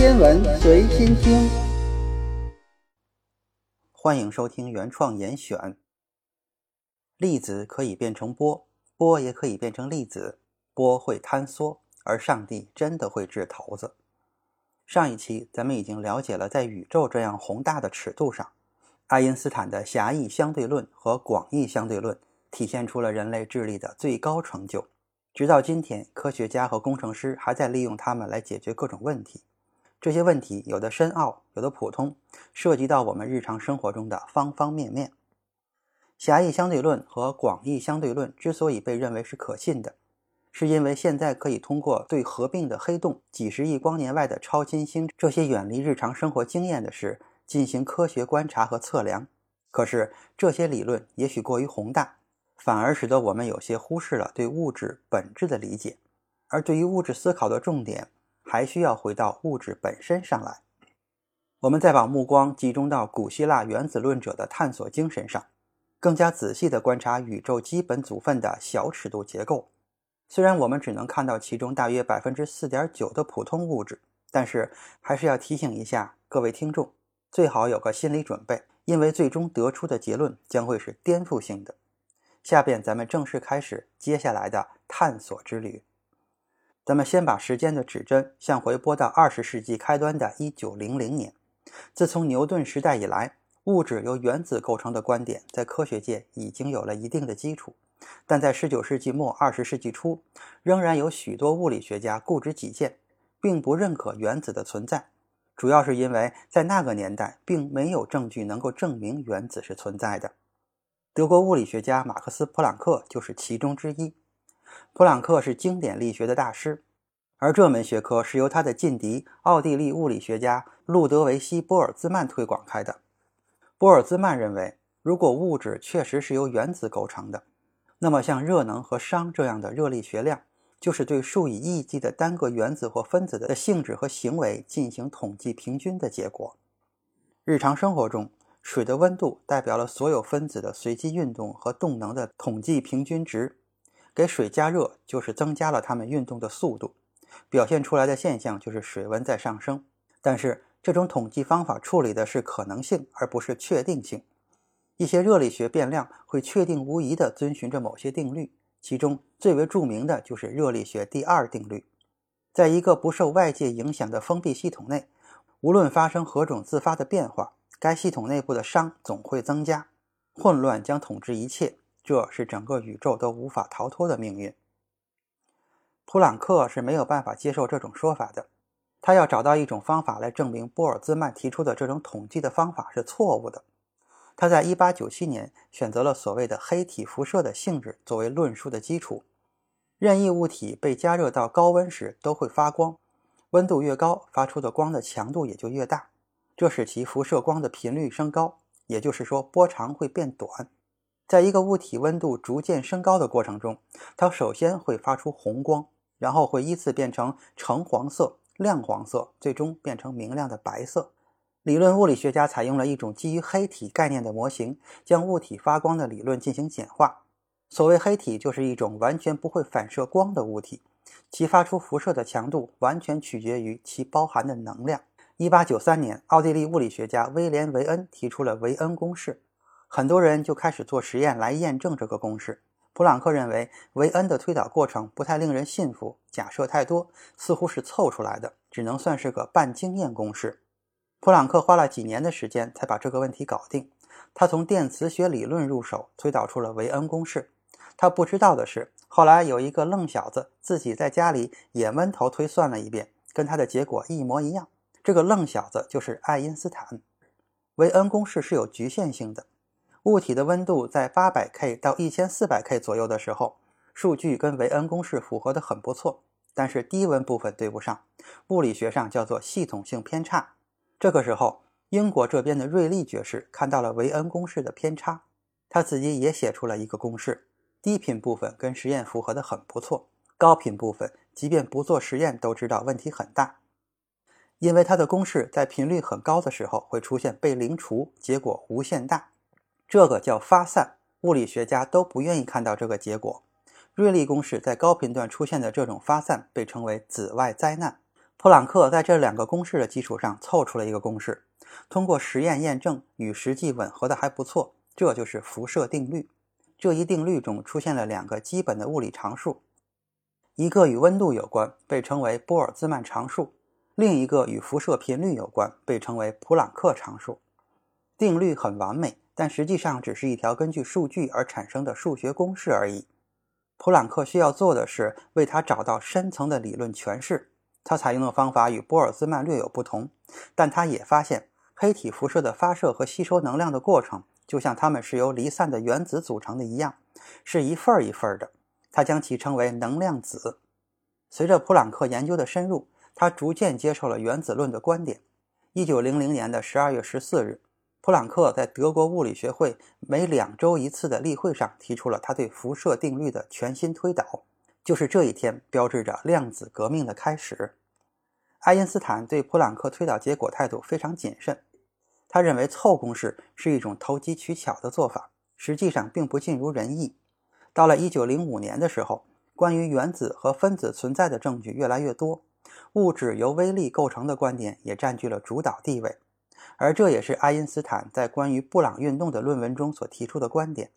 天文随心听，欢迎收听原创严选。粒子可以变成波，波也可以变成粒子，波会坍缩，而上帝真的会掷骰子。上一期咱们已经了解了，在宇宙这样宏大的尺度上，爱因斯坦的狭义相对论和广义相对论体现出了人类智力的最高成就。直到今天，科学家和工程师还在利用它们来解决各种问题。这些问题有的深奥，有的普通，涉及到我们日常生活中的方方面面。狭义相对论和广义相对论之所以被认为是可信的，是因为现在可以通过对合并的黑洞、几十亿光年外的超新星这些远离日常生活经验的事进行科学观察和测量。可是这些理论也许过于宏大。反而使得我们有些忽视了对物质本质的理解，而对于物质思考的重点，还需要回到物质本身上来。我们再把目光集中到古希腊原子论者的探索精神上，更加仔细地观察宇宙基本组分的小尺度结构。虽然我们只能看到其中大约百分之四点九的普通物质，但是还是要提醒一下各位听众，最好有个心理准备，因为最终得出的结论将会是颠覆性的。下边咱们正式开始接下来的探索之旅。咱们先把时间的指针向回拨到二十世纪开端的一九零零年。自从牛顿时代以来，物质由原子构成的观点在科学界已经有了一定的基础。但在十九世纪末二十世纪初，仍然有许多物理学家固执己见，并不认可原子的存在。主要是因为在那个年代，并没有证据能够证明原子是存在的。德国物理学家马克思·普朗克就是其中之一。普朗克是经典力学的大师，而这门学科是由他的劲敌奥地利物理学家路德维希·波尔兹曼推广开的。波尔兹曼认为，如果物质确实是由原子构成的，那么像热能和熵这样的热力学量，就是对数以亿计的单个原子或分子的性质和行为进行统计平均的结果。日常生活中，水的温度代表了所有分子的随机运动和动能的统计平均值。给水加热就是增加了它们运动的速度，表现出来的现象就是水温在上升。但是这种统计方法处理的是可能性，而不是确定性。一些热力学变量会确定无疑地遵循着某些定律，其中最为著名的就是热力学第二定律。在一个不受外界影响的封闭系统内，无论发生何种自发的变化。该系统内部的熵总会增加，混乱将统治一切，这是整个宇宙都无法逃脱的命运。普朗克是没有办法接受这种说法的，他要找到一种方法来证明波尔兹曼提出的这种统计的方法是错误的。他在1897年选择了所谓的黑体辐射的性质作为论述的基础。任意物体被加热到高温时都会发光，温度越高，发出的光的强度也就越大。这使其辐射光的频率升高，也就是说波长会变短。在一个物体温度逐渐升高的过程中，它首先会发出红光，然后会依次变成橙黄色、亮黄色，最终变成明亮的白色。理论物理学家采用了一种基于黑体概念的模型，将物体发光的理论进行简化。所谓黑体，就是一种完全不会反射光的物体，其发出辐射的强度完全取决于其包含的能量。一八九三年，奥地利物理学家威廉·维恩提出了维恩公式，很多人就开始做实验来验证这个公式。普朗克认为维恩的推导过程不太令人信服，假设太多，似乎是凑出来的，只能算是个半经验公式。普朗克花了几年的时间才把这个问题搞定。他从电磁学理论入手，推导出了维恩公式。他不知道的是，后来有一个愣小子自己在家里也闷头推算了一遍，跟他的结果一模一样。这个愣小子就是爱因斯坦。维恩公式是有局限性的，物体的温度在八百 K 到一千四百 K 左右的时候，数据跟维恩公式符合的很不错。但是低温部分对不上，物理学上叫做系统性偏差。这个时候，英国这边的瑞利爵士看到了维恩公式的偏差，他自己也写出了一个公式，低频部分跟实验符合的很不错，高频部分即便不做实验都知道问题很大。因为它的公式在频率很高的时候会出现被零除，结果无限大，这个叫发散。物理学家都不愿意看到这个结果。瑞利公式在高频段出现的这种发散被称为紫外灾难。普朗克在这两个公式的基础上凑出了一个公式，通过实验验证与实际吻合的还不错，这就是辐射定律。这一定律中出现了两个基本的物理常数，一个与温度有关，被称为波尔兹曼常数；另一个与辐射频率有关，被称为普朗克常数。定律很完美，但实际上只是一条根据数据而产生的数学公式而已。普朗克需要做的是为它找到深层的理论诠释。他采用的方法与波尔兹曼略有不同，但他也发现黑体辐射的发射和吸收能量的过程，就像它们是由离散的原子组成的一样，是一份儿一份儿的。他将其称为能量子。随着普朗克研究的深入，他逐渐接受了原子论的观点。一九零零年的十二月十四日，普朗克在德国物理学会每两周一次的例会上提出了他对辐射定律的全新推导。就是这一天，标志着量子革命的开始。爱因斯坦对普朗克推导结果态度非常谨慎，他认为凑公式是一种投机取巧的做法，实际上并不尽如人意。到了1905年的时候，关于原子和分子存在的证据越来越多，物质由微粒构成的观点也占据了主导地位，而这也是爱因斯坦在关于布朗运动的论文中所提出的观点。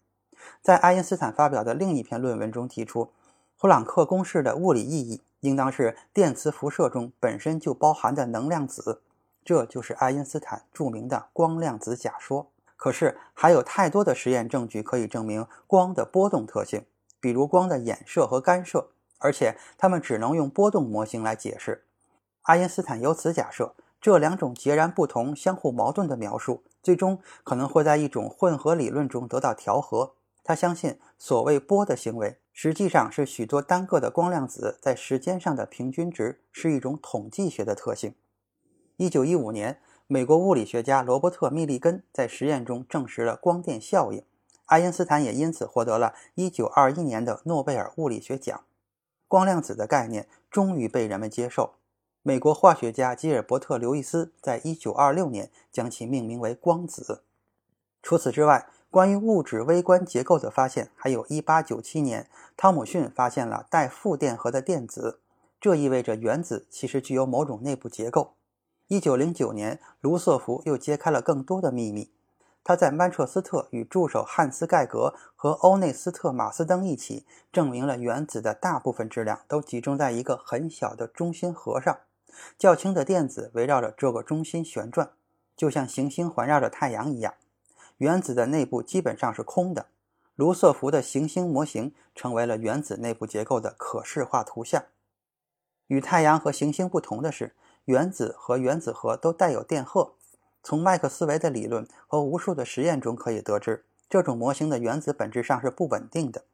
在爱因斯坦发表的另一篇论文中提出。普朗克公式的物理意义应当是电磁辐射中本身就包含的能量子，这就是爱因斯坦著名的光量子假说。可是还有太多的实验证据可以证明光的波动特性，比如光的衍射和干涉，而且它们只能用波动模型来解释。爱因斯坦由此假设，这两种截然不同、相互矛盾的描述，最终可能会在一种混合理论中得到调和。他相信，所谓波的行为。实际上是许多单个的光量子在时间上的平均值，是一种统计学的特性。一九一五年，美国物理学家罗伯特·密立根在实验中证实了光电效应，爱因斯坦也因此获得了一九二一年的诺贝尔物理学奖。光量子的概念终于被人们接受。美国化学家吉尔伯特·刘易斯在一九二六年将其命名为光子。除此之外，关于物质微观结构的发现，还有一八九七年，汤姆逊发现了带负电荷的电子，这意味着原子其实具有某种内部结构。一九零九年，卢瑟福又揭开了更多的秘密。他在曼彻斯特与助手汉斯·盖格和欧内斯特·马斯登一起，证明了原子的大部分质量都集中在一个很小的中心核上，较轻的电子围绕着这个中心旋转，就像行星环绕着太阳一样。原子的内部基本上是空的。卢瑟福的行星模型成为了原子内部结构的可视化图像。与太阳和行星不同的是，原子和原子核都带有电荷。从麦克斯韦的理论和无数的实验中可以得知，这种模型的原子本质上是不稳定的，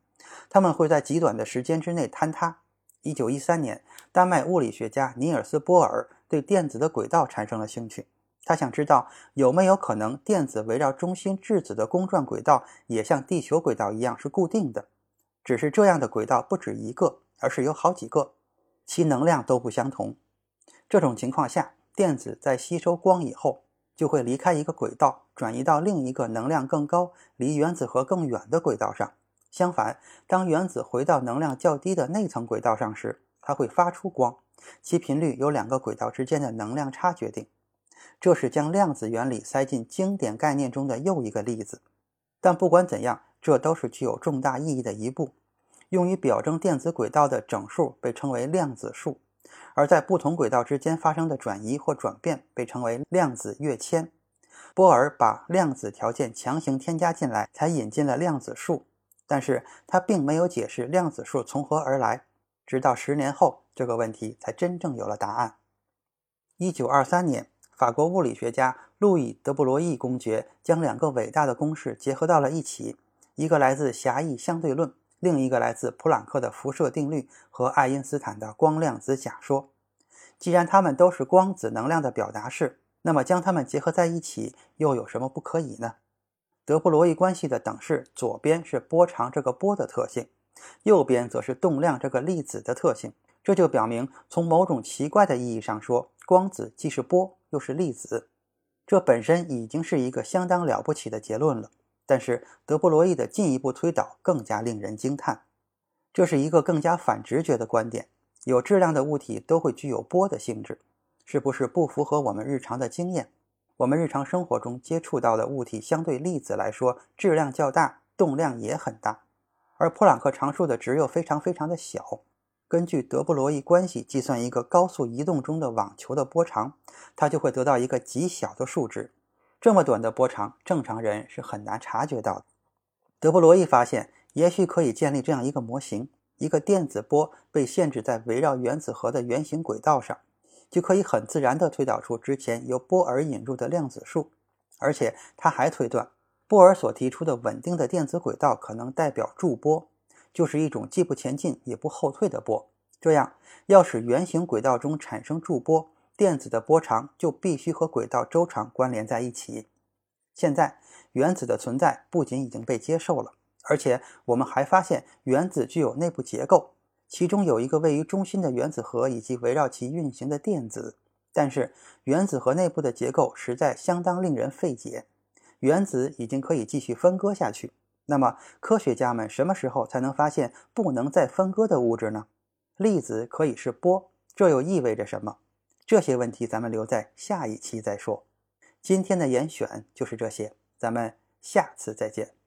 它们会在极短的时间之内坍塌。1913年，丹麦物理学家尼尔斯·波尔对电子的轨道产生了兴趣。他想知道有没有可能电子围绕中心质子的公转轨道也像地球轨道一样是固定的，只是这样的轨道不止一个，而是有好几个，其能量都不相同。这种情况下，电子在吸收光以后就会离开一个轨道，转移到另一个能量更高、离原子核更远的轨道上。相反，当原子回到能量较低的内层轨道上时，它会发出光，其频率由两个轨道之间的能量差决定。这是将量子原理塞进经典概念中的又一个例子，但不管怎样，这都是具有重大意义的一步。用于表征电子轨道的整数被称为量子数，而在不同轨道之间发生的转移或转变被称为量子跃迁。波尔把量子条件强行添加进来，才引进了量子数，但是他并没有解释量子数从何而来。直到十年后，这个问题才真正有了答案。一九二三年。法国物理学家路易·德布罗意公爵将两个伟大的公式结合到了一起，一个来自狭义相对论，另一个来自普朗克的辐射定律和爱因斯坦的光量子假说。既然它们都是光子能量的表达式，那么将它们结合在一起又有什么不可以呢？德布罗意关系的等式左边是波长这个波的特性，右边则是动量这个粒子的特性。这就表明，从某种奇怪的意义上说，光子既是波。又是粒子，这本身已经是一个相当了不起的结论了。但是德布罗意的进一步推导更加令人惊叹。这是一个更加反直觉的观点。有质量的物体都会具有波的性质，是不是不符合我们日常的经验？我们日常生活中接触到的物体，相对粒子来说质量较大，动量也很大，而普朗克常数的值又非常非常的小。根据德布罗意关系计算一个高速移动中的网球的波长，它就会得到一个极小的数值。这么短的波长，正常人是很难察觉到的。德布罗意发现，也许可以建立这样一个模型。一个电子波被限制在围绕原子核的圆形轨道上，就可以很自然地推导出之前由波尔引入的量子数。而且他还推断，波尔所提出的稳定的电子轨道可能代表驻波，就是一种既不前进也不后退的波。这样，要使圆形轨道中产生驻波，电子的波长就必须和轨道周长关联在一起。现在，原子的存在不仅已经被接受了。而且我们还发现，原子具有内部结构，其中有一个位于中心的原子核以及围绕其运行的电子。但是，原子核内部的结构实在相当令人费解。原子已经可以继续分割下去，那么科学家们什么时候才能发现不能再分割的物质呢？粒子可以是波，这又意味着什么？这些问题咱们留在下一期再说。今天的严选就是这些，咱们下次再见。